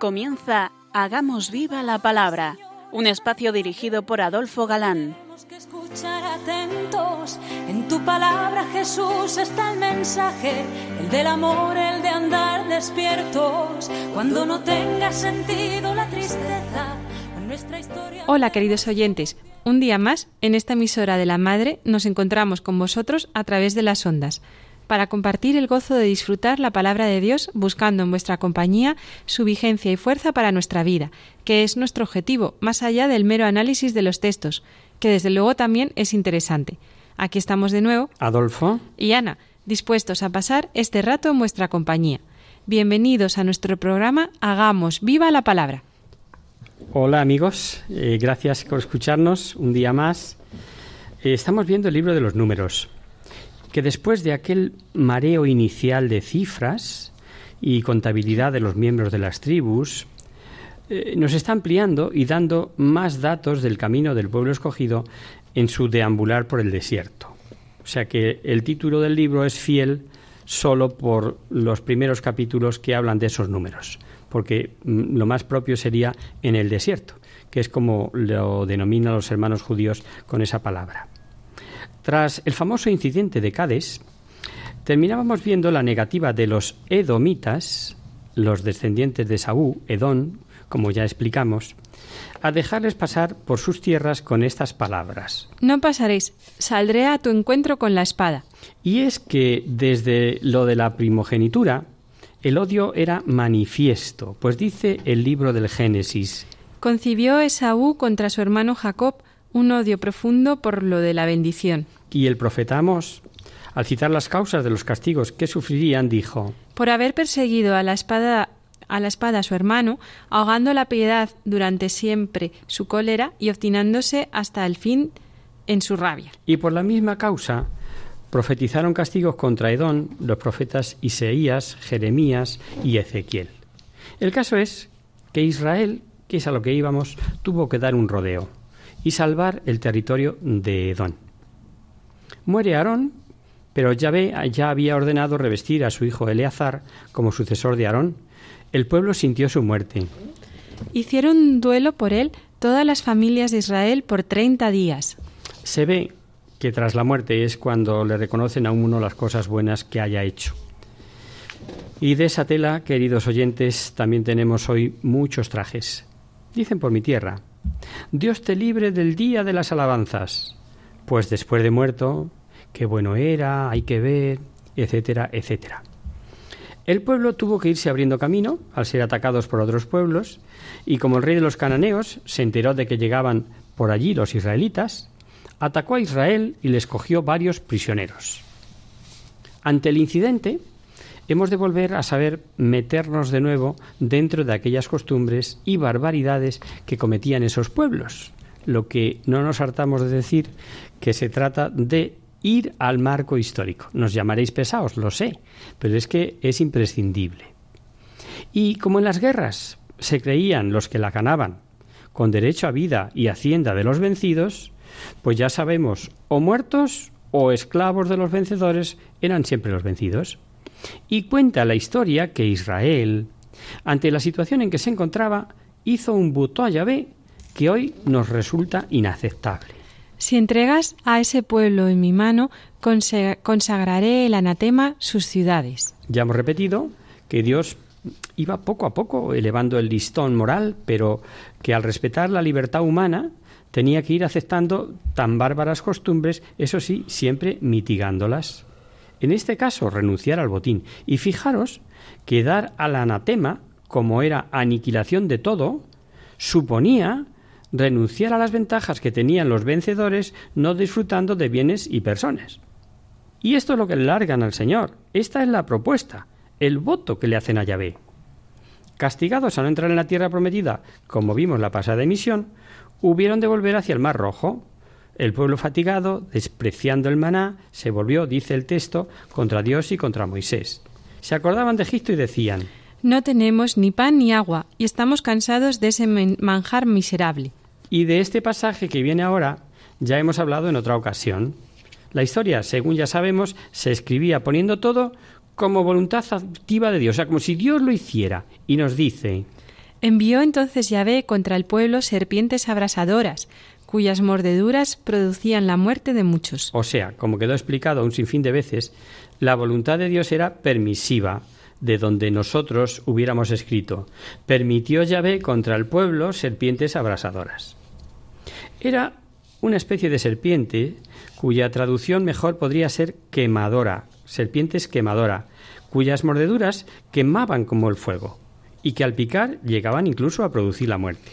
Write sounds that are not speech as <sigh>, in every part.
Comienza Hagamos viva la palabra, un espacio dirigido por Adolfo Galán. que escuchar atentos. En tu palabra, Jesús, está el mensaje, el del amor, el de andar despiertos. Cuando no tenga sentido la tristeza, en nuestra historia. Hola, queridos oyentes. Un día más, en esta emisora de la Madre, nos encontramos con vosotros a través de las ondas para compartir el gozo de disfrutar la palabra de Dios buscando en vuestra compañía su vigencia y fuerza para nuestra vida, que es nuestro objetivo, más allá del mero análisis de los textos, que desde luego también es interesante. Aquí estamos de nuevo, Adolfo. y Ana, dispuestos a pasar este rato en vuestra compañía. Bienvenidos a nuestro programa Hagamos viva la palabra. Hola amigos, eh, gracias por escucharnos un día más. Eh, estamos viendo el libro de los números, que después de aquel mareo inicial de cifras y contabilidad de los miembros de las tribus, eh, nos está ampliando y dando más datos del camino del pueblo escogido en su deambular por el desierto. O sea que el título del libro es fiel solo por los primeros capítulos que hablan de esos números, porque mm, lo más propio sería en el desierto, que es como lo denominan los hermanos judíos con esa palabra. Tras el famoso incidente de Cades, terminábamos viendo la negativa de los edomitas, los descendientes de Saúl, Edón, como ya explicamos, a dejarles pasar por sus tierras con estas palabras. No pasaréis, saldré a tu encuentro con la espada. Y es que desde lo de la primogenitura, el odio era manifiesto, pues dice el libro del Génesis, Concibió Esaú contra su hermano Jacob un odio profundo por lo de la bendición. y el profeta Amós, al citar las causas de los castigos que sufrirían, dijo, Por haber perseguido a la espada a la espada a su hermano, ahogando la piedad durante siempre su cólera y obstinándose hasta el fin en su rabia. y por la misma causa profetizaron castigos contra Edón los profetas Isaías, Jeremías y Ezequiel. El caso es que Israel, que es a lo que íbamos, tuvo que dar un rodeo y salvar el territorio de Edón. Muere Aarón, pero Yahvé ya había ordenado revestir a su hijo Eleazar como sucesor de Aarón. El pueblo sintió su muerte. Hicieron duelo por él todas las familias de Israel por treinta días. Se ve que tras la muerte es cuando le reconocen a uno las cosas buenas que haya hecho. Y de esa tela, queridos oyentes, también tenemos hoy muchos trajes. Dicen por mi tierra, Dios te libre del día de las alabanzas, pues después de muerto, qué bueno era, hay que ver, etcétera, etcétera. El pueblo tuvo que irse abriendo camino al ser atacados por otros pueblos, y como el rey de los cananeos se enteró de que llegaban por allí los israelitas, atacó a Israel y les cogió varios prisioneros. Ante el incidente, hemos de volver a saber meternos de nuevo dentro de aquellas costumbres y barbaridades que cometían esos pueblos, lo que no nos hartamos de decir que se trata de ir al marco histórico. Nos llamaréis pesados, lo sé, pero es que es imprescindible. Y como en las guerras se creían los que la ganaban con derecho a vida y hacienda de los vencidos, pues ya sabemos, o muertos o esclavos de los vencedores eran siempre los vencidos. Y cuenta la historia que Israel, ante la situación en que se encontraba, hizo un voto a Yahvé que hoy nos resulta inaceptable. Si entregas a ese pueblo en mi mano, consagraré el anatema sus ciudades. Ya hemos repetido que Dios iba poco a poco elevando el listón moral, pero que al respetar la libertad humana tenía que ir aceptando tan bárbaras costumbres, eso sí, siempre mitigándolas. En este caso, renunciar al botín. Y fijaros que dar al anatema, como era aniquilación de todo, suponía renunciar a las ventajas que tenían los vencedores no disfrutando de bienes y personas. Y esto es lo que le largan al Señor. Esta es la propuesta, el voto que le hacen a Yahvé. Castigados a no entrar en la tierra prometida, como vimos la pasada emisión, hubieron de volver hacia el Mar Rojo. El pueblo fatigado, despreciando el maná, se volvió, dice el texto, contra Dios y contra Moisés. Se acordaban de Egipto y decían, No tenemos ni pan ni agua y estamos cansados de ese manjar miserable. Y de este pasaje que viene ahora ya hemos hablado en otra ocasión. La historia, según ya sabemos, se escribía poniendo todo como voluntad activa de Dios, o sea, como si Dios lo hiciera. Y nos dice, Envió entonces Yahvé contra el pueblo serpientes abrasadoras, cuyas mordeduras producían la muerte de muchos. O sea, como quedó explicado un sinfín de veces, la voluntad de Dios era permisiva, de donde nosotros hubiéramos escrito, permitió Yahvé contra el pueblo serpientes abrasadoras. Era una especie de serpiente cuya traducción mejor podría ser quemadora, serpientes quemadora, cuyas mordeduras quemaban como el fuego y que al picar llegaban incluso a producir la muerte.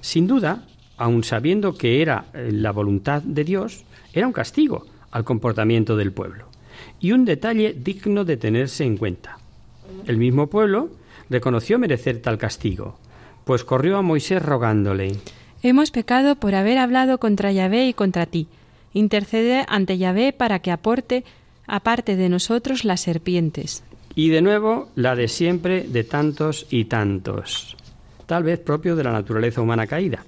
Sin duda, aun sabiendo que era eh, la voluntad de Dios, era un castigo al comportamiento del pueblo y un detalle digno de tenerse en cuenta. El mismo pueblo reconoció merecer tal castigo, pues corrió a Moisés rogándole Hemos pecado por haber hablado contra Yahvé y contra ti. Intercede ante Yahvé para que aporte aparte de nosotros las serpientes. Y de nuevo la de siempre de tantos y tantos, tal vez propio de la naturaleza humana caída.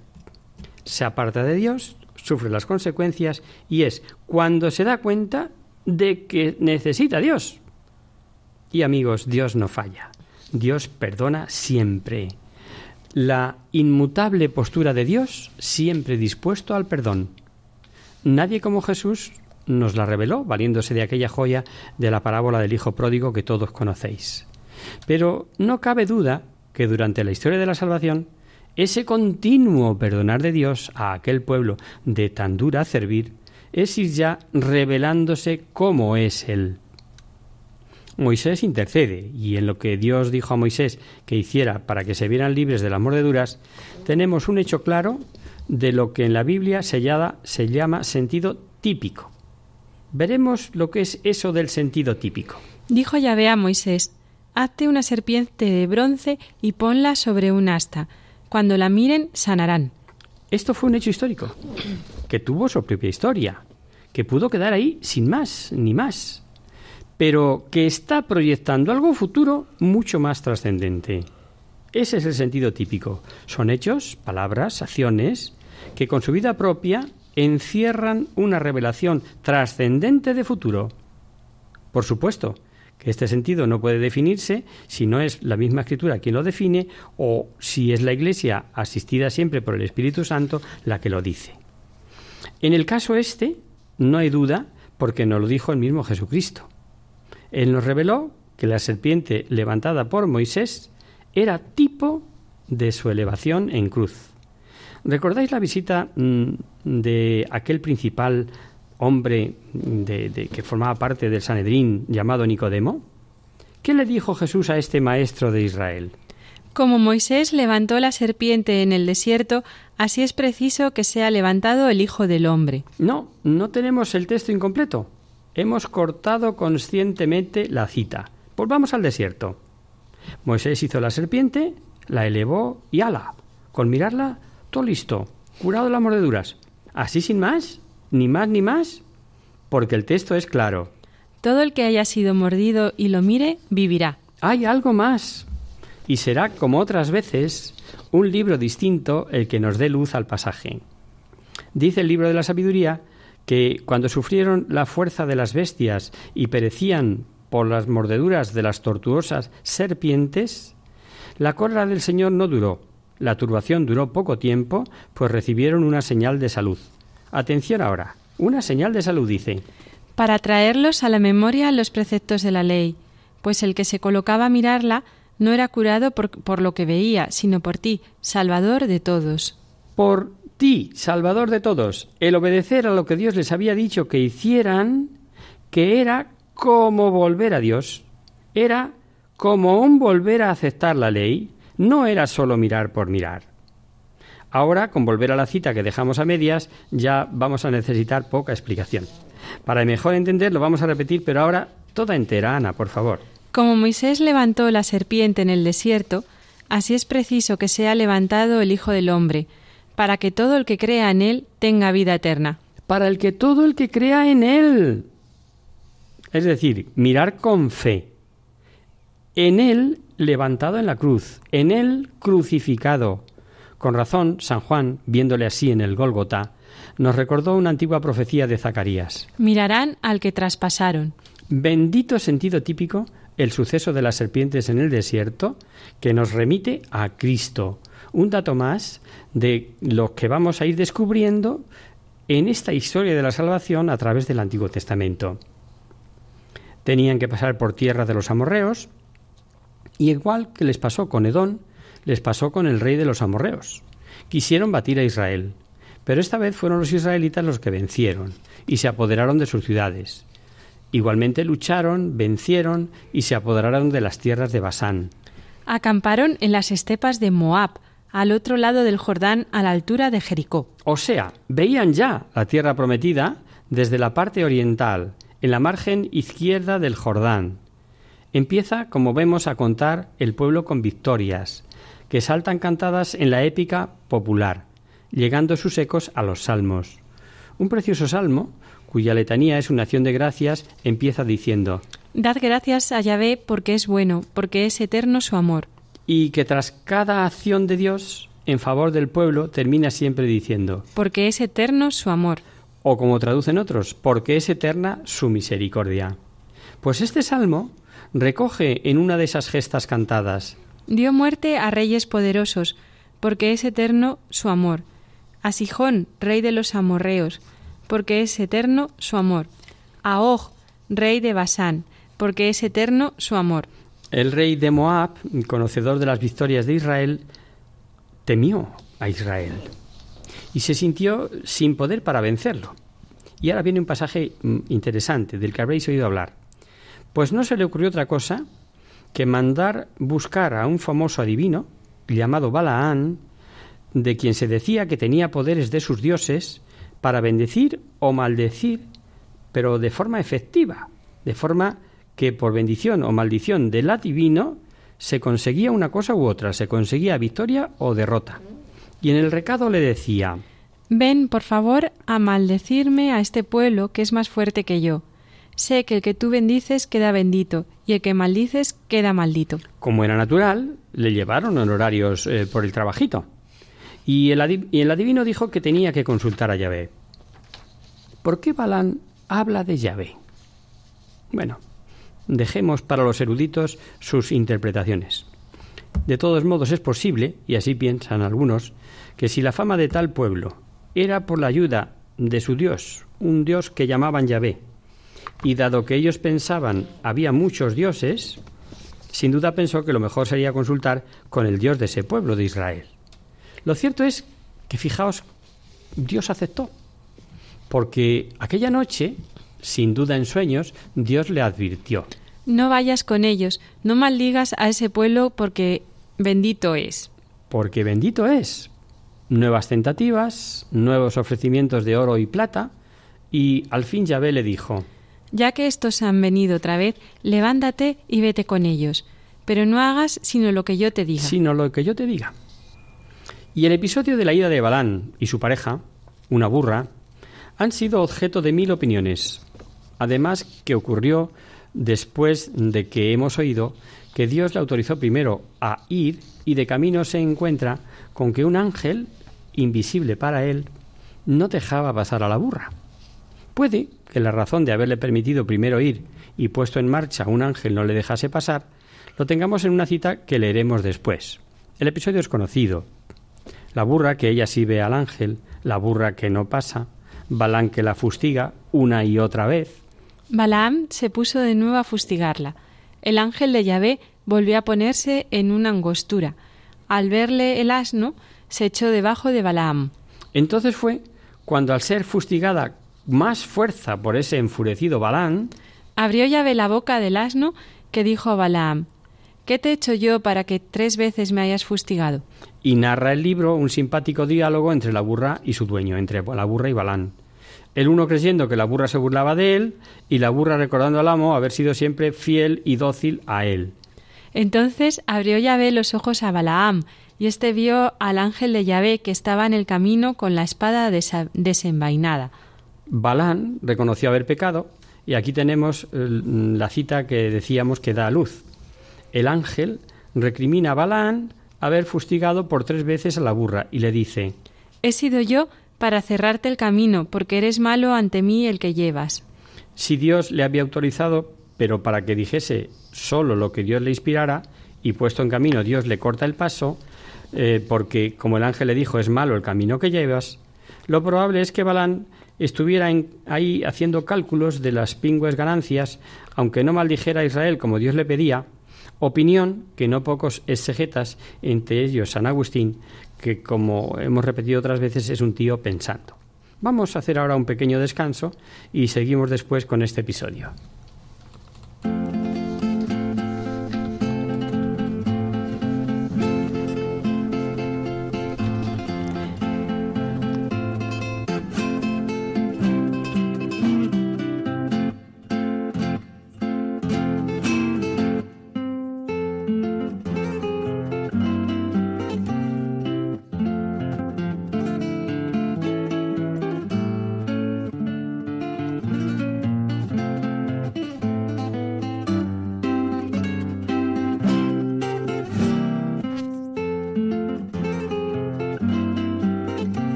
Se aparta de Dios, sufre las consecuencias y es cuando se da cuenta de que necesita a Dios. Y amigos, Dios no falla. Dios perdona siempre la inmutable postura de Dios siempre dispuesto al perdón. Nadie como Jesús nos la reveló, valiéndose de aquella joya de la parábola del Hijo Pródigo que todos conocéis. Pero no cabe duda que durante la historia de la salvación, ese continuo perdonar de Dios a aquel pueblo de tan dura servir es ir ya revelándose cómo es Él. Moisés intercede, y en lo que Dios dijo a Moisés que hiciera para que se vieran libres de las mordeduras, tenemos un hecho claro de lo que en la Biblia se llama, se llama sentido típico. Veremos lo que es eso del sentido típico. Dijo Yahvé a Moisés, Hazte una serpiente de bronce y ponla sobre un asta. Cuando la miren, sanarán. Esto fue un hecho histórico, que tuvo su propia historia, que pudo quedar ahí sin más ni más pero que está proyectando algo futuro mucho más trascendente. Ese es el sentido típico. Son hechos, palabras, acciones que con su vida propia encierran una revelación trascendente de futuro. Por supuesto, que este sentido no puede definirse si no es la misma escritura quien lo define o si es la Iglesia asistida siempre por el Espíritu Santo la que lo dice. En el caso este, no hay duda porque nos lo dijo el mismo Jesucristo. Él nos reveló que la serpiente levantada por Moisés era tipo de su elevación en cruz. ¿Recordáis la visita mm, de aquel principal hombre de, que formaba parte del Sanedrín llamado Nicodemo? ¿Qué le dijo Jesús a este maestro de Israel? Como Moisés levantó la serpiente en el desierto, así es preciso que sea levantado el Hijo del Hombre. No, no tenemos el texto incompleto. Hemos cortado conscientemente la cita. Volvamos al desierto. Moisés hizo la serpiente, la elevó y ala. Con mirarla, todo listo, curado de las mordeduras. Así sin más, ni más ni más, porque el texto es claro. Todo el que haya sido mordido y lo mire, vivirá. Hay algo más. Y será, como otras veces, un libro distinto el que nos dé luz al pasaje. Dice el libro de la sabiduría que cuando sufrieron la fuerza de las bestias y perecían por las mordeduras de las tortuosas serpientes, la cólera del Señor no duró. La turbación duró poco tiempo, pues recibieron una señal de salud. Atención ahora, una señal de salud dice. Para traerlos a la memoria los preceptos de la ley, pues el que se colocaba a mirarla no era curado por, por lo que veía, sino por ti, Salvador de todos. Por ti, Salvador de todos, el obedecer a lo que Dios les había dicho que hicieran, que era como volver a Dios, era como un volver a aceptar la ley, no era solo mirar por mirar. Ahora, con volver a la cita que dejamos a medias, ya vamos a necesitar poca explicación. Para mejor entenderlo vamos a repetir, pero ahora toda entera, Ana, por favor. Como Moisés levantó la serpiente en el desierto, así es preciso que sea levantado el Hijo del Hombre, para que todo el que crea en Él tenga vida eterna. Para el que todo el que crea en Él. Es decir, mirar con fe. En Él levantado en la cruz, en Él crucificado. Con razón, San Juan, viéndole así en el Gólgota, nos recordó una antigua profecía de Zacarías. Mirarán al que traspasaron. Bendito sentido típico el suceso de las serpientes en el desierto, que nos remite a Cristo. Un dato más de lo que vamos a ir descubriendo en esta historia de la salvación a través del Antiguo Testamento. Tenían que pasar por tierra de los amorreos, y igual que les pasó con Edón, les pasó con el rey de los amorreos. Quisieron batir a Israel, pero esta vez fueron los israelitas los que vencieron y se apoderaron de sus ciudades. Igualmente lucharon, vencieron y se apoderaron de las tierras de Basán. Acamparon en las estepas de Moab, al otro lado del Jordán, a la altura de Jericó. O sea, veían ya la tierra prometida desde la parte oriental, en la margen izquierda del Jordán. Empieza, como vemos, a contar el pueblo con victorias, que saltan cantadas en la épica popular, llegando sus ecos a los salmos. Un precioso salmo cuya letanía es una acción de gracias, empieza diciendo Dad gracias a Yahvé porque es bueno, porque es eterno su amor. Y que tras cada acción de Dios en favor del pueblo termina siempre diciendo Porque es eterno su amor. O como traducen otros, porque es eterna su misericordia. Pues este salmo recoge en una de esas gestas cantadas Dio muerte a reyes poderosos, porque es eterno su amor. A Sijón, rey de los amorreos, porque es eterno su amor. A Og, rey de Basán, porque es eterno su amor. El rey de Moab, conocedor de las victorias de Israel, temió a Israel y se sintió sin poder para vencerlo. Y ahora viene un pasaje mm, interesante del que habréis oído hablar. Pues no se le ocurrió otra cosa que mandar buscar a un famoso adivino llamado Balaán, de quien se decía que tenía poderes de sus dioses, para bendecir o maldecir, pero de forma efectiva, de forma que por bendición o maldición del adivino se conseguía una cosa u otra, se conseguía victoria o derrota. Y en el recado le decía Ven, por favor, a maldecirme a este pueblo que es más fuerte que yo. Sé que el que tú bendices queda bendito y el que maldices queda maldito. Como era natural, le llevaron honorarios eh, por el trabajito. Y el, y el adivino dijo que tenía que consultar a Yahvé. ¿Por qué Balán habla de Yahvé? Bueno, dejemos para los eruditos sus interpretaciones. De todos modos es posible, y así piensan algunos, que si la fama de tal pueblo era por la ayuda de su Dios, un Dios que llamaban Yahvé, y dado que ellos pensaban había muchos dioses, sin duda pensó que lo mejor sería consultar con el Dios de ese pueblo de Israel. Lo cierto es que, fijaos, Dios aceptó, porque aquella noche, sin duda en sueños, Dios le advirtió. No vayas con ellos, no maldigas a ese pueblo porque bendito es. Porque bendito es. Nuevas tentativas, nuevos ofrecimientos de oro y plata, y al fin Yahvé le dijo, Ya que estos han venido otra vez, levántate y vete con ellos, pero no hagas sino lo que yo te diga. Sino lo que yo te diga. Y el episodio de la ida de Balán y su pareja, una burra, han sido objeto de mil opiniones. Además, que ocurrió después de que hemos oído que Dios le autorizó primero a ir y de camino se encuentra con que un ángel, invisible para él, no dejaba pasar a la burra. Puede que la razón de haberle permitido primero ir y puesto en marcha un ángel no le dejase pasar, lo tengamos en una cita que leeremos después. El episodio es conocido, la burra que ella sí ve al ángel, la burra que no pasa, Balán que la fustiga una y otra vez. Balaam se puso de nuevo a fustigarla. El ángel de Yahvé volvió a ponerse en una angostura. Al verle el asno, se echó debajo de Balaam. Entonces fue cuando al ser fustigada más fuerza por ese enfurecido Balaam, abrió Yahvé la boca del asno que dijo a Balaam, ¿Qué te he hecho yo para que tres veces me hayas fustigado? Y narra el libro un simpático diálogo entre la burra y su dueño, entre la burra y Balán. El uno creyendo que la burra se burlaba de él y la burra recordando al amo haber sido siempre fiel y dócil a él. Entonces abrió Yahvé los ojos a Balaam, y éste vio al ángel de Yahvé que estaba en el camino con la espada desenvainada. Balán reconoció haber pecado, y aquí tenemos la cita que decíamos que da a luz el ángel recrimina a Balaán haber fustigado por tres veces a la burra y le dice He sido yo para cerrarte el camino, porque eres malo ante mí el que llevas. Si Dios le había autorizado, pero para que dijese solo lo que Dios le inspirara y puesto en camino Dios le corta el paso, eh, porque como el ángel le dijo es malo el camino que llevas, lo probable es que Balán estuviera ahí haciendo cálculos de las pingües ganancias, aunque no maldijera a Israel como Dios le pedía, opinión que no pocos exegetas, entre ellos San Agustín, que como hemos repetido otras veces es un tío pensando. Vamos a hacer ahora un pequeño descanso y seguimos después con este episodio.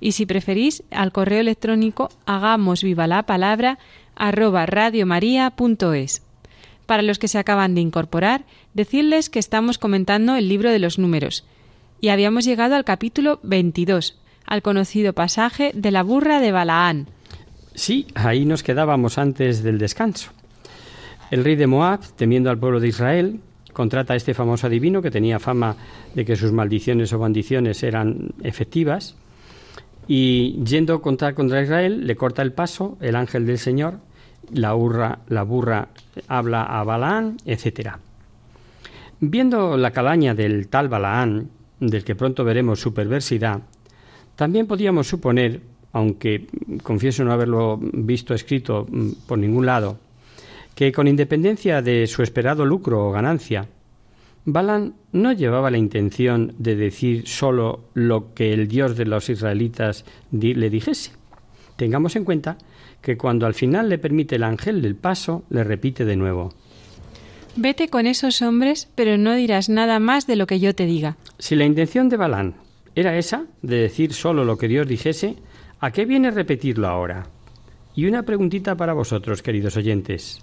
y si preferís al correo electrónico hagamos viva la palabra arroba radiomaria.es. Para los que se acaban de incorporar, decirles que estamos comentando el libro de los números y habíamos llegado al capítulo 22, al conocido pasaje de la burra de Balaán. Sí, ahí nos quedábamos antes del descanso. El rey de Moab, temiendo al pueblo de Israel, contrata a este famoso adivino que tenía fama de que sus maldiciones o bendiciones eran efectivas y yendo contra, contra Israel, le corta el paso el ángel del Señor, la, burra, la burra habla a Balaán, etc. Viendo la calaña del tal Balaán, del que pronto veremos su perversidad, también podíamos suponer, aunque confieso no haberlo visto escrito mm, por ningún lado, que con independencia de su esperado lucro o ganancia, Balán no llevaba la intención de decir sólo lo que el Dios de los israelitas le dijese. Tengamos en cuenta que cuando al final le permite el ángel el paso, le repite de nuevo. Vete con esos hombres, pero no dirás nada más de lo que yo te diga. Si la intención de Balán era esa, de decir solo lo que Dios dijese, ¿a qué viene repetirlo ahora? Y una preguntita para vosotros, queridos oyentes.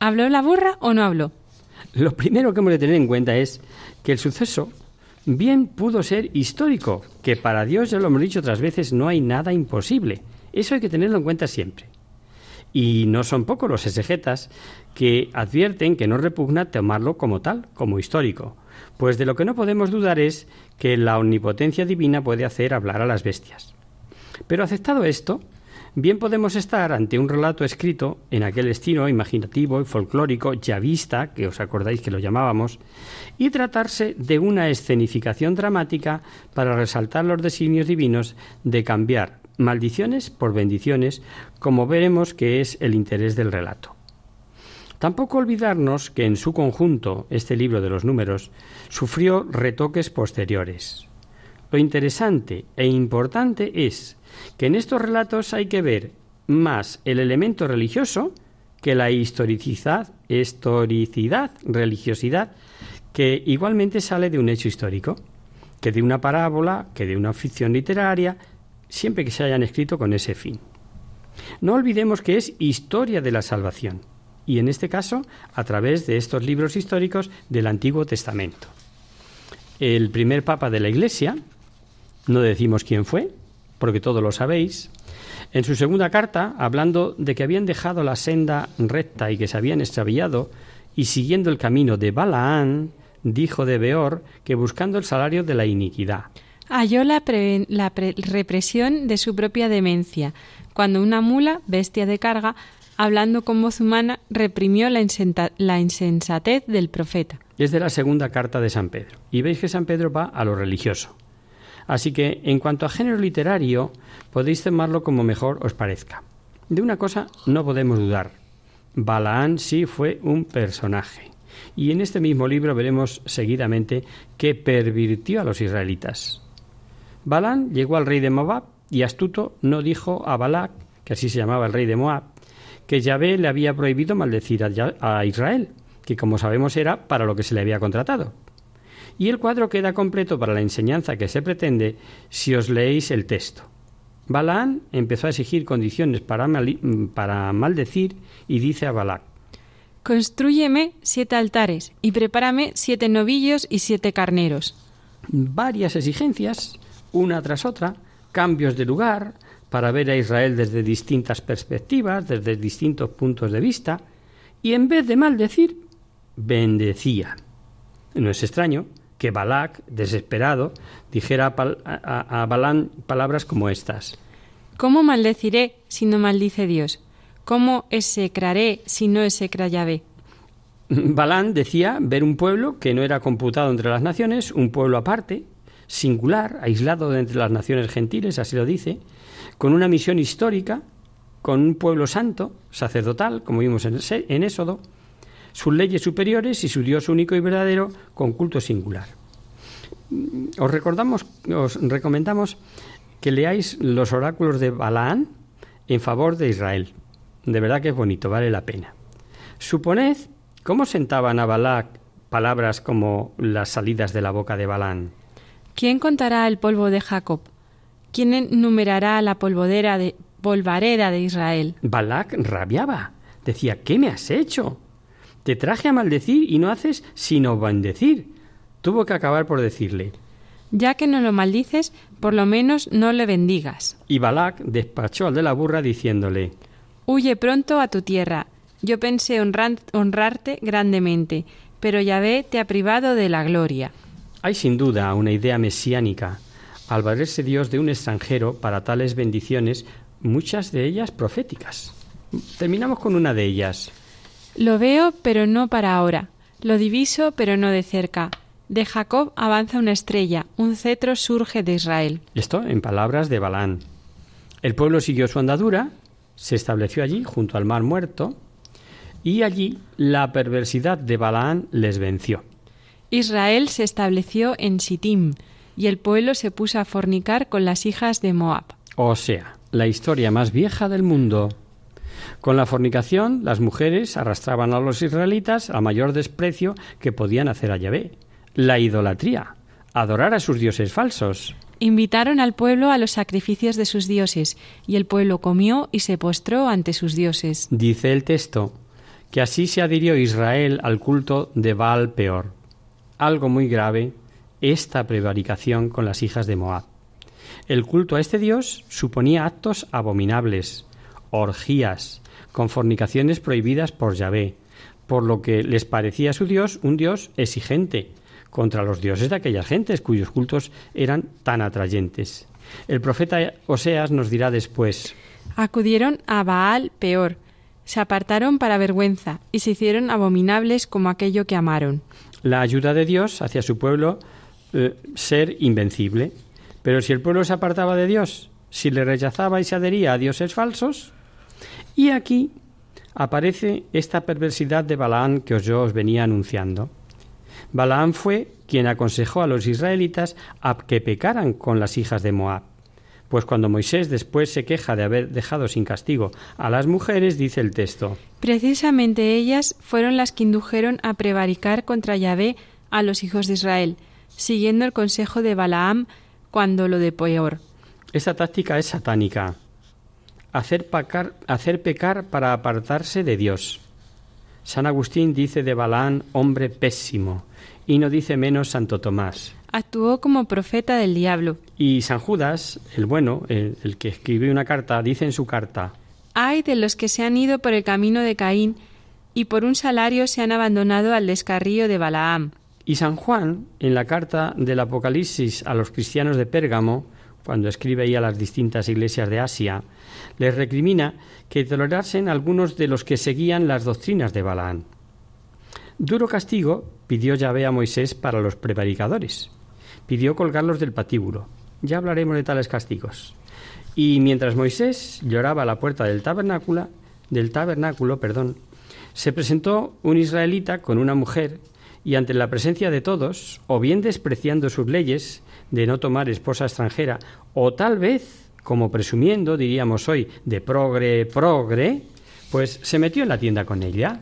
¿Habló la burra o no habló? Lo primero que hemos de tener en cuenta es que el suceso bien pudo ser histórico, que para Dios, ya lo hemos dicho otras veces, no hay nada imposible. Eso hay que tenerlo en cuenta siempre. Y no son pocos los exegetas que advierten que no repugna tomarlo como tal, como histórico. Pues de lo que no podemos dudar es que la omnipotencia divina puede hacer hablar a las bestias. Pero aceptado esto, bien podemos estar ante un relato escrito en aquel estilo imaginativo y folclórico vista, que os acordáis que lo llamábamos, y tratarse de una escenificación dramática para resaltar los designios divinos de cambiar maldiciones por bendiciones, como veremos que es el interés del relato. Tampoco olvidarnos que en su conjunto este libro de los números sufrió retoques posteriores. Lo interesante e importante es que en estos relatos hay que ver más el elemento religioso que la historicidad, historicidad, religiosidad, que igualmente sale de un hecho histórico, que de una parábola, que de una ficción literaria, siempre que se hayan escrito con ese fin. No olvidemos que es historia de la salvación, y en este caso a través de estos libros históricos del Antiguo Testamento. El primer papa de la Iglesia, no decimos quién fue, porque todo lo sabéis, en su segunda carta, hablando de que habían dejado la senda recta y que se habían extraviado, y siguiendo el camino de Balaán, dijo de Beor que buscando el salario de la iniquidad. Halló la, la represión de su propia demencia, cuando una mula, bestia de carga, hablando con voz humana, reprimió la, la insensatez del profeta. Es de la segunda carta de San Pedro. Y veis que San Pedro va a lo religioso. Así que, en cuanto a género literario, podéis tomarlo como mejor os parezca. De una cosa no podemos dudar. Balaán sí fue un personaje. Y en este mismo libro veremos seguidamente que pervirtió a los israelitas. Balaán llegó al rey de Moab y astuto no dijo a Balac, que así se llamaba el rey de Moab, que Yahvé le había prohibido maldecir a Israel, que como sabemos era para lo que se le había contratado. Y el cuadro queda completo para la enseñanza que se pretende si os leéis el texto. Balaán empezó a exigir condiciones para, para maldecir y dice a Balac, Constrúyeme siete altares y prepárame siete novillos y siete carneros. Varias exigencias, una tras otra, cambios de lugar, para ver a Israel desde distintas perspectivas, desde distintos puntos de vista, y en vez de maldecir, bendecía. No es extraño que Balak, desesperado, dijera a, Balán palabras como estas. ¿Cómo maldeciré si no maldice Dios? ¿Cómo execraré si no execra Yahvé? <laughs> Balán decía ver un pueblo que no era computado entre las naciones, un pueblo aparte, singular, aislado de entre las naciones gentiles, así lo dice, con una misión histórica, con un pueblo santo, sacerdotal, como vimos en, en Éxodo, sus leyes superiores y su Dios único y verdadero con culto singular. Os recordamos, os recomendamos que leáis los oráculos de Balaán en favor de Israel. De verdad que es bonito, vale la pena. Suponed cómo sentaban a Balac palabras como las salidas de la boca de Balaán. ¿Quién contará el polvo de Jacob? ¿Quién enumerará la polvodera de polvareda de Israel? Balac rabiaba. Decía, ¿qué me has hecho? Te traje a maldecir y no haces sino bendecir. Tuvo que acabar por decirle Ya que no lo maldices, por lo menos no le bendigas. Y Balac despachó al de la burra diciéndole Huye pronto a tu tierra. Yo pensé honrarte grandemente, pero Yahvé te ha privado de la gloria. Hay sin duda una idea mesiánica al valerse Dios de un extranjero para tales bendiciones, muchas de ellas proféticas. Terminamos con una de ellas. Lo veo, pero no para ahora. Lo diviso, pero no de cerca. De Jacob avanza una estrella, un cetro surge de Israel. Esto en palabras de Balán. El pueblo siguió su andadura, se estableció allí, junto al mar muerto, y allí la perversidad de Balaán les venció. Israel se estableció en Sittim, y el pueblo se puso a fornicar con las hijas de Moab. O sea, la historia más vieja del mundo. Con la fornicación, las mujeres arrastraban a los israelitas a mayor desprecio que podían hacer a Yahvé. La idolatría, adorar a sus dioses falsos. Invitaron al pueblo a los sacrificios de sus dioses, y el pueblo comió y se postró ante sus dioses. Dice el texto que así se adhirió Israel al culto de Baal peor. Algo muy grave, esta prevaricación con las hijas de Moab. El culto a este dios suponía actos abominables, orgías, con fornicaciones prohibidas por Yahvé, por lo que les parecía su dios un dios exigente contra los dioses de aquellas gentes cuyos cultos eran tan atrayentes. El profeta Oseas nos dirá después Acudieron a Baal peor, se apartaron para vergüenza y se hicieron abominables como aquello que amaron. La ayuda de Dios hacia su pueblo eh, ser invencible. Pero si el pueblo se apartaba de Dios, si le rechazaba y se adhería a dioses falsos, y aquí aparece esta perversidad de Balaán que yo os venía anunciando. Balaán fue quien aconsejó a los israelitas a que pecaran con las hijas de Moab. Pues cuando Moisés después se queja de haber dejado sin castigo a las mujeres, dice el texto. Precisamente ellas fueron las que indujeron a prevaricar contra Yahvé a los hijos de Israel, siguiendo el consejo de Balaam cuando lo de peor. Esta táctica es satánica. Hacer, pecar, hacer pecar para apartarse de Dios. San Agustín dice de Balaam hombre pésimo y no dice menos Santo Tomás. Actuó como profeta del diablo. Y San Judas, el bueno, el, el que escribe una carta, dice en su carta, Hay de los que se han ido por el camino de Caín y por un salario se han abandonado al descarrío de Balaam. Y San Juan, en la carta del Apocalipsis a los cristianos de Pérgamo, cuando escribe ahí a las distintas iglesias de Asia, les recrimina que tolerasen algunos de los que seguían las doctrinas de Balaán. Duro castigo pidió Yahvé a Moisés para los prevaricadores. Pidió colgarlos del patíbulo. Ya hablaremos de tales castigos. Y mientras Moisés lloraba a la puerta del tabernáculo, del tabernáculo, perdón, se presentó un israelita con una mujer y ante la presencia de todos, o bien despreciando sus leyes de no tomar esposa extranjera, o tal vez, como presumiendo, diríamos hoy, de progre, progre, pues se metió en la tienda con ella.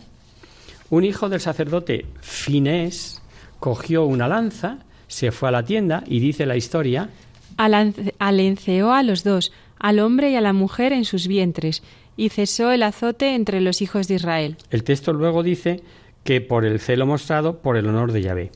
Un hijo del sacerdote finés cogió una lanza, se fue a la tienda y dice la historia. Alenceó a los dos, al hombre y a la mujer en sus vientres, y cesó el azote entre los hijos de Israel. El texto luego dice que por el celo mostrado por el honor de Yahvé.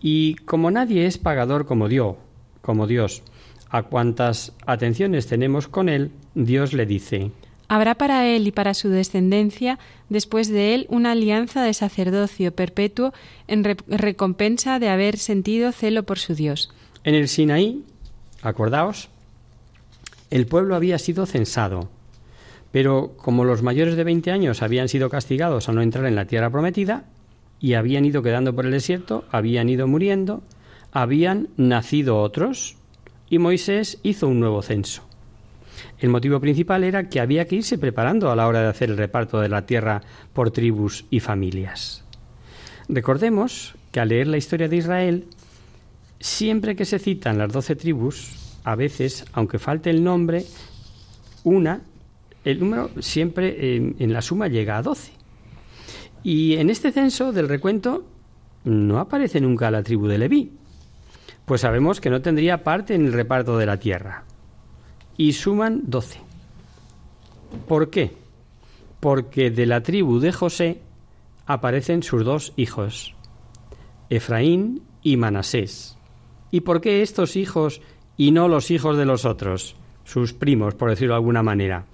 Y como nadie es pagador como Dios, como Dios, a cuantas atenciones tenemos con él, Dios le dice: Habrá para él y para su descendencia después de él una alianza de sacerdocio perpetuo en re recompensa de haber sentido celo por su Dios. En el Sinaí, acordaos, el pueblo había sido censado, pero como los mayores de 20 años habían sido castigados a no entrar en la tierra prometida y habían ido quedando por el desierto, habían ido muriendo, habían nacido otros y Moisés hizo un nuevo censo. El motivo principal era que había que irse preparando a la hora de hacer el reparto de la tierra por tribus y familias. Recordemos que al leer la historia de Israel, siempre que se citan las doce tribus, a veces, aunque falte el nombre, una el número siempre en, en la suma llega a 12. Y en este censo del recuento no aparece nunca la tribu de Leví, pues sabemos que no tendría parte en el reparto de la tierra. Y suman 12. ¿Por qué? Porque de la tribu de José aparecen sus dos hijos, Efraín y Manasés. ¿Y por qué estos hijos y no los hijos de los otros, sus primos, por decirlo de alguna manera?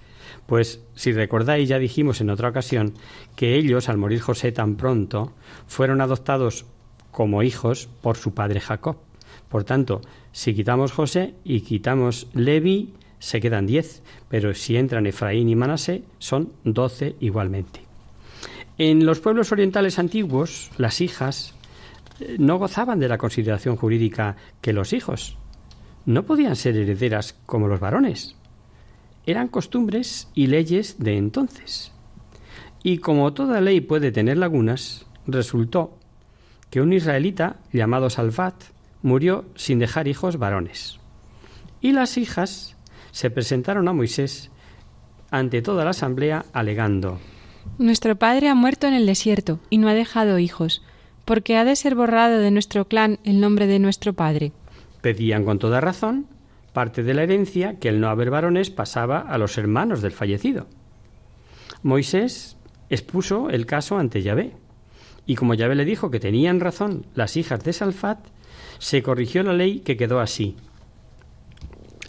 Pues si recordáis, ya dijimos en otra ocasión que ellos, al morir José tan pronto, fueron adoptados como hijos por su padre Jacob. Por tanto, si quitamos José y quitamos Levi, se quedan diez, pero si entran Efraín y Manasé, son doce igualmente. En los pueblos orientales antiguos, las hijas eh, no gozaban de la consideración jurídica que los hijos. No podían ser herederas como los varones. Eran costumbres y leyes de entonces. Y como toda ley puede tener lagunas, resultó que un israelita llamado Salvat murió sin dejar hijos varones. Y las hijas se presentaron a Moisés ante toda la asamblea alegando Nuestro padre ha muerto en el desierto y no ha dejado hijos, porque ha de ser borrado de nuestro clan el nombre de nuestro padre. Pedían con toda razón parte de la herencia que el no haber varones pasaba a los hermanos del fallecido. Moisés expuso el caso ante Yahvé, y como Yahvé le dijo que tenían razón las hijas de Salfat, se corrigió la ley que quedó así.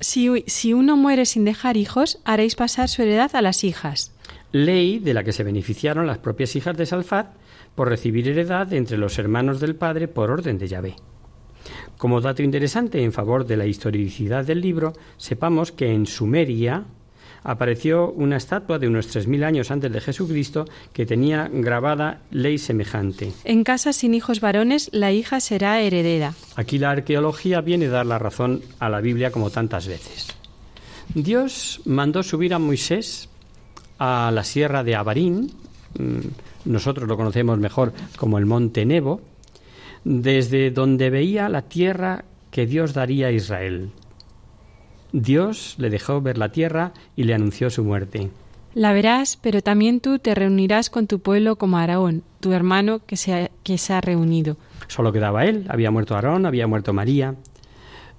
Si, si uno muere sin dejar hijos, haréis pasar su heredad a las hijas. Ley de la que se beneficiaron las propias hijas de Salfat por recibir heredad entre los hermanos del padre por orden de Yahvé. Como dato interesante en favor de la historicidad del libro, sepamos que en Sumeria, apareció una estatua de unos 3.000 años antes de Jesucristo que tenía grabada ley semejante. En casa sin hijos varones, la hija será heredera. Aquí la arqueología viene a dar la razón a la Biblia como tantas veces. Dios mandó subir a Moisés a la sierra de Abarín, mm, nosotros lo conocemos mejor como el monte Nebo, desde donde veía la tierra que Dios daría a Israel. Dios le dejó ver la tierra y le anunció su muerte. La verás, pero también tú te reunirás con tu pueblo como Aarón, tu hermano que se ha, que se ha reunido. Solo quedaba él, había muerto Aarón, había muerto María.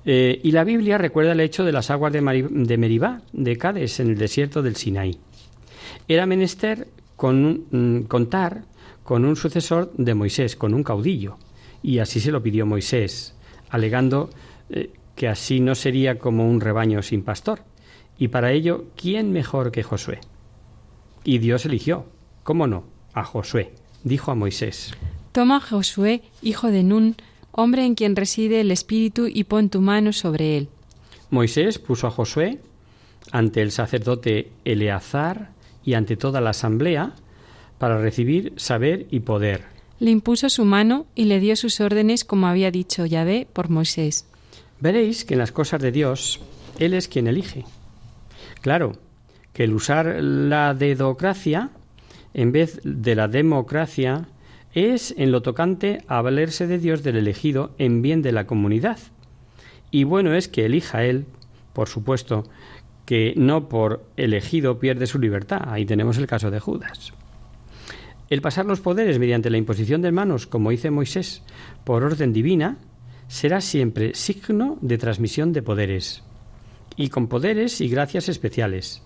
Eh, y la Biblia recuerda el hecho de las aguas de, de Meribá, de Cades, en el desierto del Sinaí. Era menester con, mm, contar con un sucesor de Moisés, con un caudillo. Y así se lo pidió Moisés, alegando eh, que así no sería como un rebaño sin pastor. Y para ello, ¿quién mejor que Josué? Y Dios eligió, ¿cómo no? A Josué. Dijo a Moisés. Toma a Josué, hijo de Nun, hombre en quien reside el Espíritu, y pon tu mano sobre él. Moisés puso a Josué ante el sacerdote Eleazar y ante toda la asamblea para recibir saber y poder. Le impuso su mano y le dio sus órdenes como había dicho Yahvé por Moisés. Veréis que en las cosas de Dios Él es quien elige. Claro, que el usar la dedocracia en vez de la democracia es en lo tocante a valerse de Dios del elegido en bien de la comunidad. Y bueno es que elija Él, por supuesto, que no por elegido pierde su libertad. Ahí tenemos el caso de Judas. El pasar los poderes mediante la imposición de manos, como hizo Moisés, por orden divina, será siempre signo de transmisión de poderes, y con poderes y gracias especiales.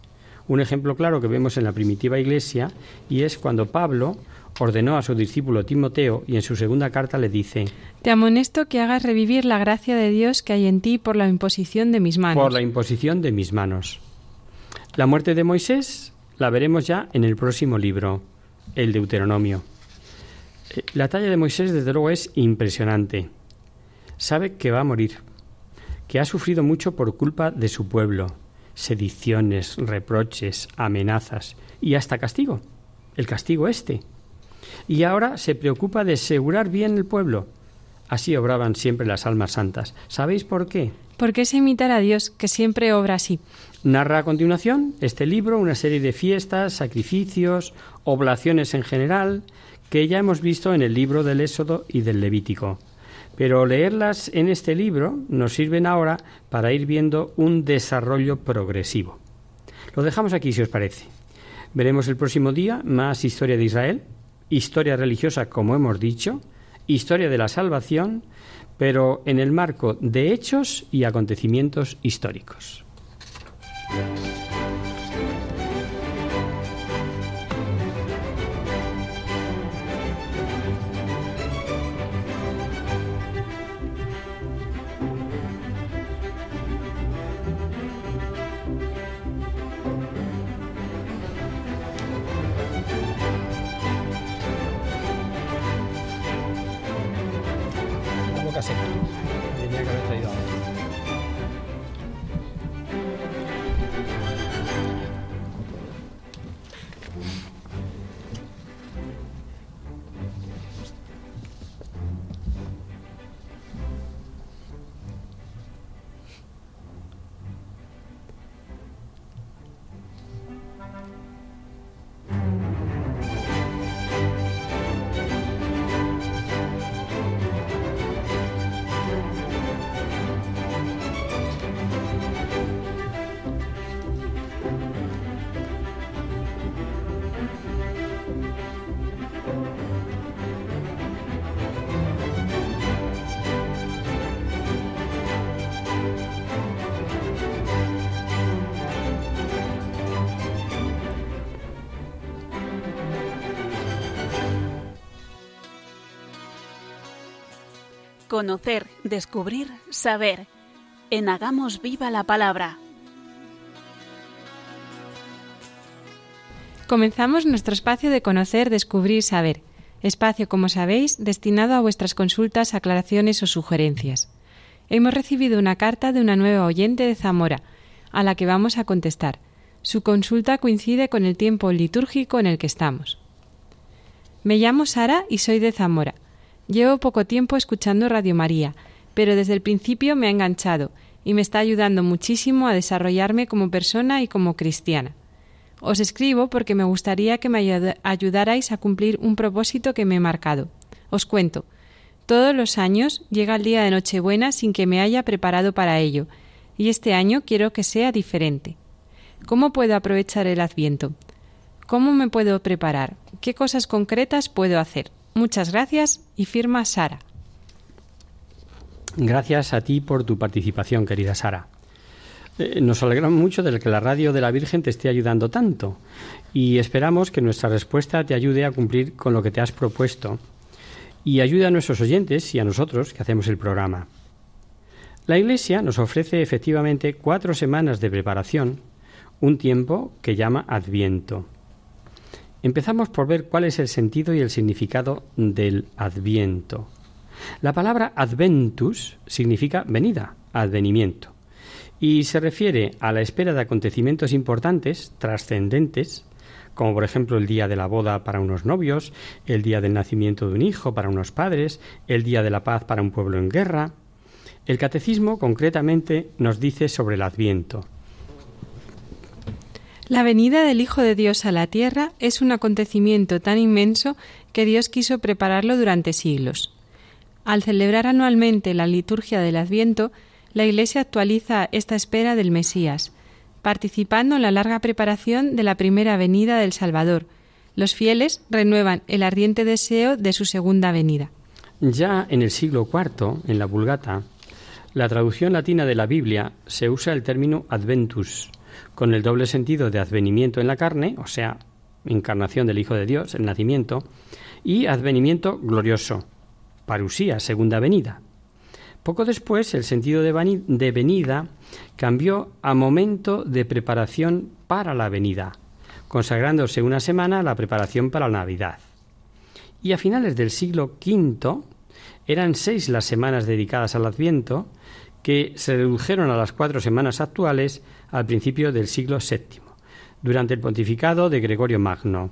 Un ejemplo claro que vemos en la primitiva Iglesia y es cuando Pablo ordenó a su discípulo Timoteo y en su segunda carta le dice Te amonesto que hagas revivir la gracia de Dios que hay en ti por la imposición de mis manos. Por la imposición de mis manos. La muerte de Moisés la veremos ya en el próximo libro, el Deuteronomio. Eh, la talla de Moisés desde luego es impresionante sabe que va a morir, que ha sufrido mucho por culpa de su pueblo, sediciones, reproches, amenazas y hasta castigo, el castigo este. Y ahora se preocupa de asegurar bien el pueblo. Así obraban siempre las almas santas. ¿Sabéis por qué? Porque es imitar a Dios, que siempre obra así. Narra a continuación este libro una serie de fiestas, sacrificios, oblaciones en general, que ya hemos visto en el libro del Éxodo y del Levítico. Pero leerlas en este libro nos sirven ahora para ir viendo un desarrollo progresivo. Lo dejamos aquí si os parece. Veremos el próximo día más historia de Israel, historia religiosa como hemos dicho, historia de la salvación, pero en el marco de hechos y acontecimientos históricos. Thank. Conocer, descubrir, saber. En Hagamos Viva la Palabra. Comenzamos nuestro espacio de conocer, descubrir, saber. Espacio, como sabéis, destinado a vuestras consultas, aclaraciones o sugerencias. Hemos recibido una carta de una nueva oyente de Zamora, a la que vamos a contestar. Su consulta coincide con el tiempo litúrgico en el que estamos. Me llamo Sara y soy de Zamora. Llevo poco tiempo escuchando Radio María, pero desde el principio me ha enganchado y me está ayudando muchísimo a desarrollarme como persona y como cristiana. Os escribo porque me gustaría que me ayudarais a cumplir un propósito que me he marcado. Os cuento. Todos los años llega el día de Nochebuena sin que me haya preparado para ello, y este año quiero que sea diferente. ¿Cómo puedo aprovechar el Adviento? ¿Cómo me puedo preparar? ¿Qué cosas concretas puedo hacer? Muchas gracias y firma Sara. Gracias a ti por tu participación, querida Sara. Eh, nos alegramos mucho de que la radio de la Virgen te esté ayudando tanto y esperamos que nuestra respuesta te ayude a cumplir con lo que te has propuesto y ayude a nuestros oyentes y a nosotros que hacemos el programa. La Iglesia nos ofrece efectivamente cuatro semanas de preparación, un tiempo que llama Adviento. Empezamos por ver cuál es el sentido y el significado del Adviento. La palabra adventus significa venida, advenimiento y se refiere a la espera de acontecimientos importantes, trascendentes, como por ejemplo el día de la boda para unos novios, el día del nacimiento de un hijo para unos padres, el día de la paz para un pueblo en guerra. El catecismo concretamente nos dice sobre el adviento. La venida del Hijo de Dios a la tierra es un acontecimiento tan inmenso que Dios quiso prepararlo durante siglos. Al celebrar anualmente la liturgia del Adviento, la Iglesia actualiza esta espera del Mesías, participando en la larga preparación de la primera venida del Salvador. Los fieles renuevan el ardiente deseo de su segunda venida. Ya en el siglo IV, en la Vulgata, la traducción latina de la Biblia se usa el término adventus, con el doble sentido de advenimiento en la carne, o sea, encarnación del Hijo de Dios, el nacimiento, y advenimiento glorioso, parusía, segunda venida. Poco después, el sentido de venida cambió a momento de preparación para la venida, consagrándose una semana a la preparación para la Navidad. Y a finales del siglo V eran seis las semanas dedicadas al Adviento, que se redujeron a las cuatro semanas actuales al principio del siglo VII, durante el pontificado de Gregorio Magno.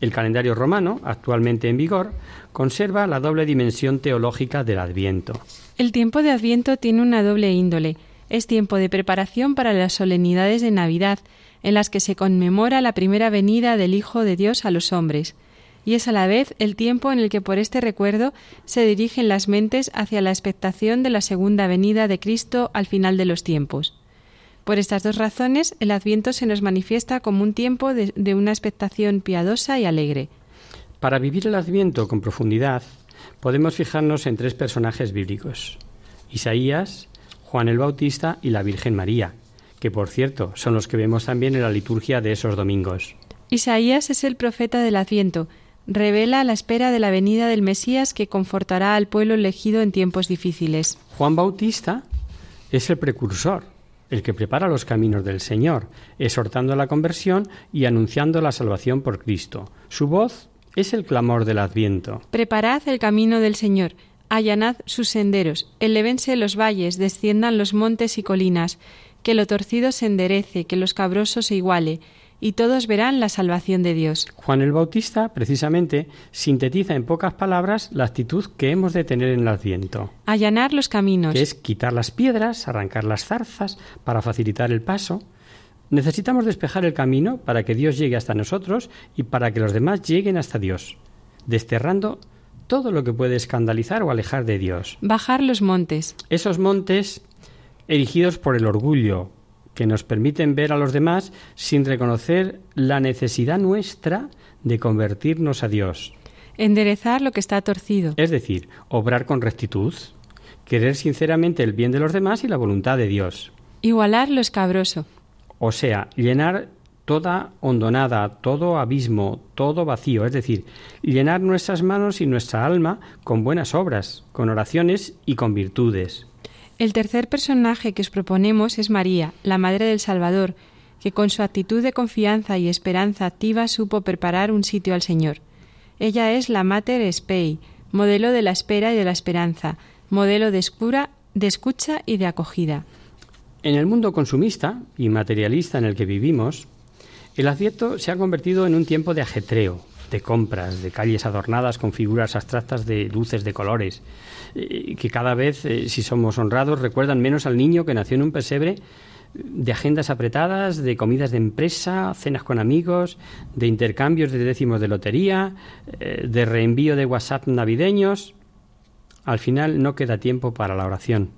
El calendario romano, actualmente en vigor, conserva la doble dimensión teológica del Adviento. El tiempo de Adviento tiene una doble índole. Es tiempo de preparación para las solemnidades de Navidad, en las que se conmemora la primera venida del Hijo de Dios a los hombres, y es a la vez el tiempo en el que por este recuerdo se dirigen las mentes hacia la expectación de la segunda venida de Cristo al final de los tiempos. Por estas dos razones, el Adviento se nos manifiesta como un tiempo de, de una expectación piadosa y alegre. Para vivir el Adviento con profundidad, podemos fijarnos en tres personajes bíblicos, Isaías, Juan el Bautista y la Virgen María, que por cierto son los que vemos también en la liturgia de esos domingos. Isaías es el profeta del Adviento, revela la espera de la venida del Mesías que confortará al pueblo elegido en tiempos difíciles. Juan Bautista es el precursor, el que prepara los caminos del Señor, exhortando la conversión y anunciando la salvación por Cristo. Su voz es el clamor del Adviento. Preparad el camino del Señor, allanad sus senderos, elevense los valles, desciendan los montes y colinas, que lo torcido se enderece, que los cabrosos se iguale, y todos verán la salvación de Dios. Juan el Bautista, precisamente, sintetiza en pocas palabras la actitud que hemos de tener en el Adviento. Allanar los caminos. Que es quitar las piedras, arrancar las zarzas, para facilitar el paso, Necesitamos despejar el camino para que Dios llegue hasta nosotros y para que los demás lleguen hasta Dios, desterrando todo lo que puede escandalizar o alejar de Dios. Bajar los montes. Esos montes erigidos por el orgullo, que nos permiten ver a los demás sin reconocer la necesidad nuestra de convertirnos a Dios. Enderezar lo que está torcido. Es decir, obrar con rectitud, querer sinceramente el bien de los demás y la voluntad de Dios. Igualar lo escabroso o sea, llenar toda hondonada, todo abismo, todo vacío, es decir, llenar nuestras manos y nuestra alma con buenas obras, con oraciones y con virtudes. El tercer personaje que os proponemos es María, la Madre del Salvador, que con su actitud de confianza y esperanza activa supo preparar un sitio al Señor. Ella es la Mater Spei, modelo de la espera y de la esperanza, modelo de, escura, de escucha y de acogida. En el mundo consumista y materialista en el que vivimos, el Adviento se ha convertido en un tiempo de ajetreo, de compras, de calles adornadas con figuras abstractas de luces de colores, eh, que cada vez, eh, si somos honrados, recuerdan menos al niño que nació en un pesebre, de agendas apretadas, de comidas de empresa, cenas con amigos, de intercambios de décimos de lotería, eh, de reenvío de WhatsApp navideños. Al final no queda tiempo para la oración.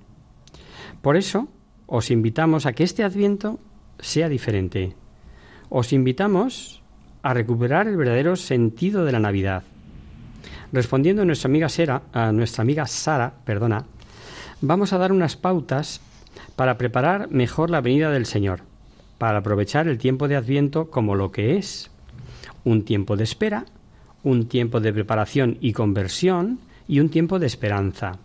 Por eso os invitamos a que este adviento sea diferente os invitamos a recuperar el verdadero sentido de la Navidad. Respondiendo a nuestra amiga Sara, a nuestra amiga Sara, perdona, vamos a dar unas pautas para preparar mejor la venida del Señor, para aprovechar el tiempo de Adviento como lo que es, un tiempo de espera, un tiempo de preparación y conversión y un tiempo de esperanza.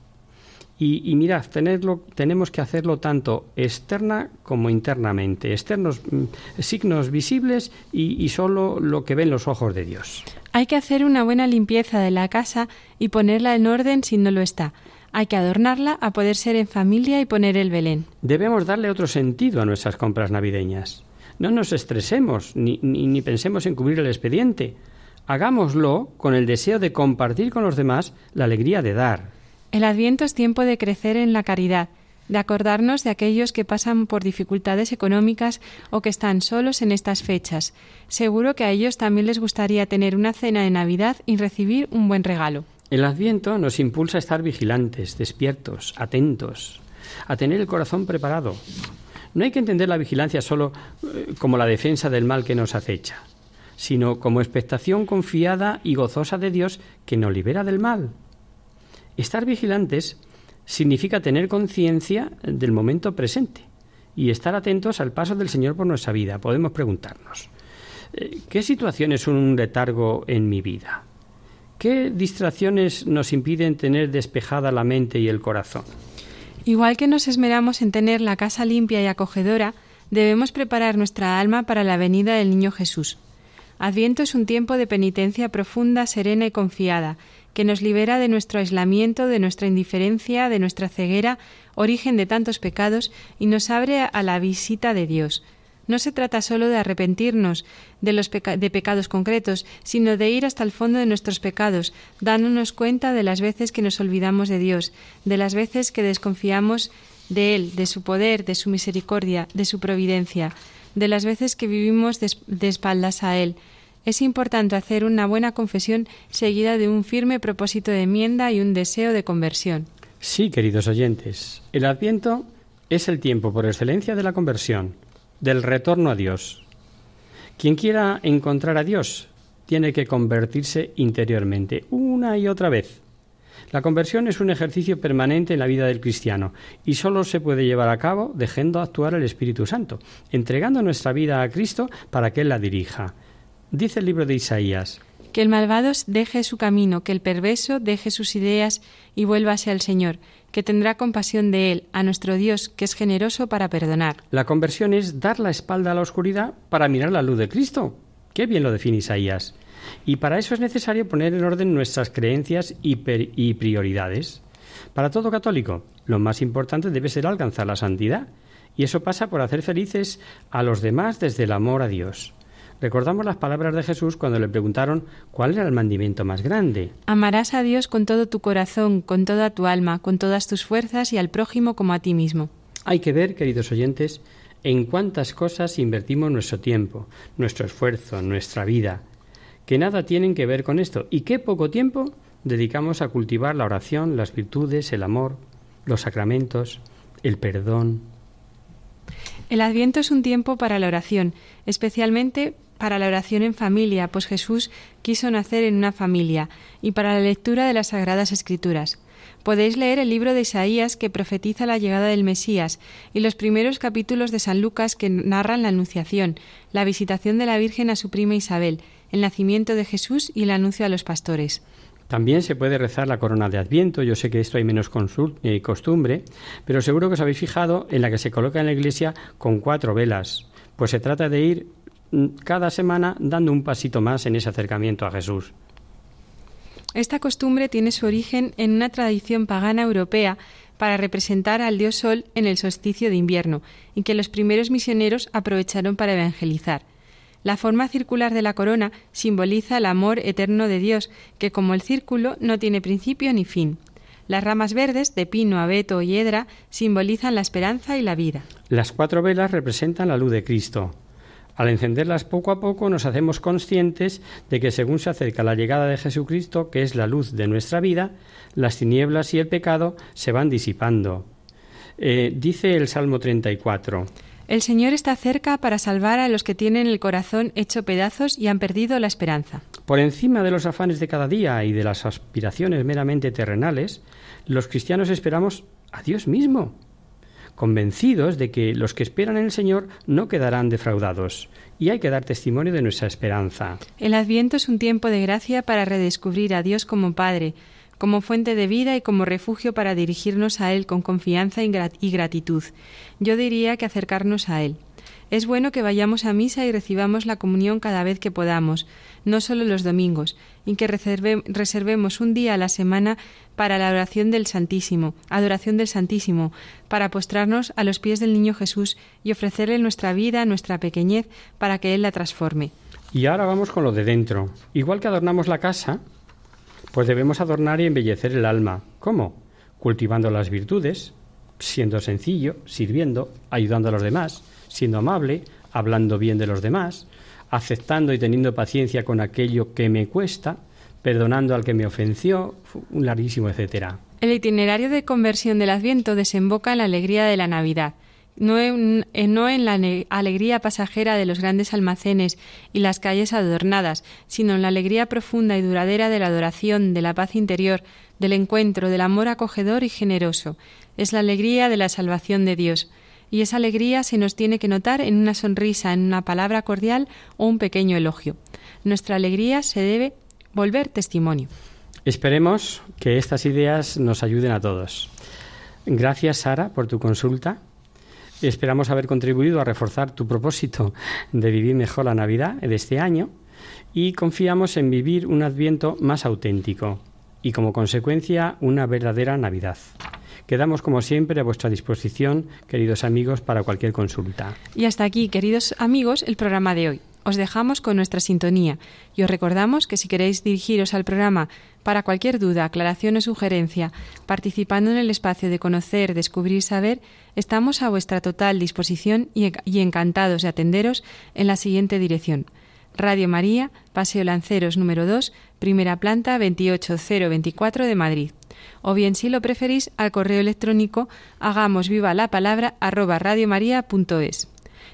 Y, mirad, tenerlo, tenemos que hacerlo tanto externa como internamente, externos mm, signos visibles y, y solo lo que ven los ojos de Dios. Hay que hacer una buena limpieza de la casa y ponerla en orden si no lo está. Hay que adornarla a poder ser en familia y poner el Belén. Debemos darle otro sentido a nuestras compras navideñas. No nos estresemos ni, ni, ni pensemos en cubrir el expediente. Hagámoslo con el deseo de compartir con los demás la alegría de dar. El Adviento es tiempo de crecer en la caridad, de acordarnos de aquellos que pasan por dificultades económicas o que están solos en estas fechas. Seguro que a ellos también les gustaría tener una cena de Navidad y recibir un buen regalo. El Adviento nos impulsa a estar vigilantes, despiertos, atentos, a tener el corazón preparado. No hay que entender la vigilancia solo eh, como la defensa del mal que nos acecha, sino como expectación confiada y gozosa de Dios que nos libera del mal. Estar vigilantes significa tener conciencia del momento presente y estar atentos al paso del Señor por nuestra vida. Podemos preguntarnos, eh, ¿qué situaciones son un letargo en mi vida? ¿Qué distracciones nos impiden tener despejada la mente y el corazón? Igual que nos esmeramos en tener la casa limpia y acogedora, debemos preparar nuestra alma para la venida del Niño Jesús. Adviento es un tiempo de penitencia profunda, serena y confiada, que nos libera de nuestro aislamiento, de nuestra indiferencia, de nuestra ceguera, origen de tantos pecados, y nos abre a la visita de Dios. No se trata solo de arrepentirnos de los de pecados concretos, sino de ir hasta el fondo de nuestros pecados, dándonos cuenta de las veces que nos olvidamos de Dios, de las veces que desconfiamos de Él, de su poder, de su misericordia, de su providencia, de las veces que vivimos de espaldas a Él, es importante hacer una buena confesión seguida de un firme propósito de enmienda y un deseo de conversión. Sí, queridos oyentes, el Adviento es el tiempo por excelencia de la conversión, del retorno a Dios. Quien quiera encontrar a Dios tiene que convertirse interiormente, una y otra vez. La conversión es un ejercicio permanente en la vida del cristiano y solo se puede llevar a cabo dejando actuar el Espíritu Santo, entregando nuestra vida a Cristo para que Él la dirija. Dice el libro de Isaías. Que el malvado deje su camino, que el perverso deje sus ideas y vuélvase al Señor, que tendrá compasión de él, a nuestro Dios, que es generoso para perdonar. La conversión es dar la espalda a la oscuridad para mirar la luz de Cristo. Qué bien lo define Isaías. Y para eso es necesario poner en orden nuestras creencias y, y prioridades. Para todo católico, lo más importante debe ser alcanzar la santidad. Y eso pasa por hacer felices a los demás desde el amor a Dios. Recordamos las palabras de Jesús cuando le preguntaron cuál era el mandamiento más grande. Amarás a Dios con todo tu corazón, con toda tu alma, con todas tus fuerzas y al prójimo como a ti mismo. Hay que ver, queridos oyentes, en cuántas cosas invertimos nuestro tiempo, nuestro esfuerzo, nuestra vida, que nada tienen que ver con esto, y qué poco tiempo dedicamos a cultivar la oración, las virtudes, el amor, los sacramentos, el perdón. El Adviento es un tiempo para la oración, especialmente para la oración en familia, pues Jesús quiso nacer en una familia, y para la lectura de las Sagradas Escrituras. Podéis leer el libro de Isaías que profetiza la llegada del Mesías y los primeros capítulos de San Lucas que narran la Anunciación, la visitación de la Virgen a su prima Isabel, el nacimiento de Jesús y el anuncio a los pastores. También se puede rezar la corona de Adviento. Yo sé que esto hay menos eh, costumbre, pero seguro que os habéis fijado en la que se coloca en la iglesia con cuatro velas. Pues se trata de ir cada semana dando un pasito más en ese acercamiento a Jesús. Esta costumbre tiene su origen en una tradición pagana europea para representar al dios Sol en el solsticio de invierno y que los primeros misioneros aprovecharon para evangelizar. La forma circular de la corona simboliza el amor eterno de Dios, que como el círculo no tiene principio ni fin. Las ramas verdes de pino, abeto y hiedra simbolizan la esperanza y la vida. Las cuatro velas representan la luz de Cristo. Al encenderlas poco a poco nos hacemos conscientes de que según se acerca la llegada de Jesucristo, que es la luz de nuestra vida, las tinieblas y el pecado se van disipando. Eh, dice el Salmo 34. El Señor está cerca para salvar a los que tienen el corazón hecho pedazos y han perdido la esperanza. Por encima de los afanes de cada día y de las aspiraciones meramente terrenales, los cristianos esperamos a Dios mismo, convencidos de que los que esperan en el Señor no quedarán defraudados, y hay que dar testimonio de nuestra esperanza. El Adviento es un tiempo de gracia para redescubrir a Dios como Padre, como fuente de vida y como refugio para dirigirnos a Él con confianza y gratitud. Yo diría que acercarnos a Él. Es bueno que vayamos a misa y recibamos la comunión cada vez que podamos, no solo los domingos, y que reservemos un día a la semana para la oración del Santísimo, adoración del Santísimo, para postrarnos a los pies del Niño Jesús y ofrecerle nuestra vida, nuestra pequeñez, para que Él la transforme. Y ahora vamos con lo de dentro. Igual que adornamos la casa, pues debemos adornar y embellecer el alma. ¿Cómo? Cultivando las virtudes, siendo sencillo, sirviendo, ayudando a los demás, siendo amable, hablando bien de los demás, aceptando y teniendo paciencia con aquello que me cuesta, perdonando al que me ofenció, un larguísimo etcétera. El itinerario de conversión del Adviento desemboca en la alegría de la Navidad no en, eh, no en la alegría pasajera de los grandes almacenes y las calles adornadas, sino en la alegría profunda y duradera de la adoración, de la paz interior, del encuentro, del amor acogedor y generoso. Es la alegría de la salvación de Dios. Y esa alegría se nos tiene que notar en una sonrisa, en una palabra cordial o un pequeño elogio. Nuestra alegría se debe volver testimonio. Esperemos que estas ideas nos ayuden a todos. Gracias, Sara, por tu consulta. Esperamos haber contribuido a reforzar tu propósito de vivir mejor la Navidad de este año y confiamos en vivir un adviento más auténtico y como consecuencia una verdadera Navidad. Quedamos como siempre a vuestra disposición, queridos amigos, para cualquier consulta. Y hasta aquí, queridos amigos, el programa de hoy. Os dejamos con nuestra sintonía y os recordamos que si queréis dirigiros al programa para cualquier duda, aclaración o sugerencia, participando en el espacio de conocer, descubrir, saber, estamos a vuestra total disposición y, encantados de atenderos en la siguiente dirección. Radio María, Paseo Lanceros número 2, primera planta 28024 de Madrid. O bien, si lo preferís, al correo electrónico hagamos viva la palabra arroba radiomaria.es.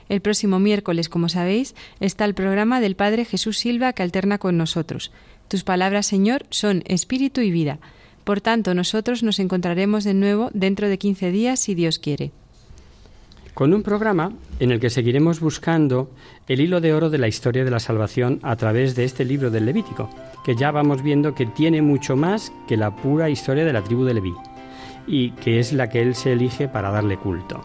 El próximo miércoles, como sabéis, está el programa del Padre Jesús Silva que alterna con nosotros. Tus palabras, Señor, son espíritu y vida. Por tanto, nosotros nos encontraremos de nuevo dentro de 15 días, si Dios quiere. Con un programa en el que seguiremos buscando el hilo de oro de la historia de la salvación a través de este libro del Levítico, que ya vamos viendo que tiene mucho más que la pura historia de la tribu de Leví, y que es la que él se elige para darle culto.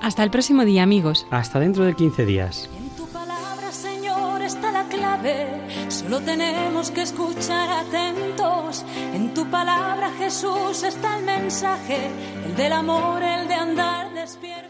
Hasta el próximo día, amigos. Hasta dentro de 15 días. En tu palabra, Señor, está la clave. Solo tenemos que escuchar atentos. En tu palabra, Jesús, está el mensaje, el del amor, el de andar despierto.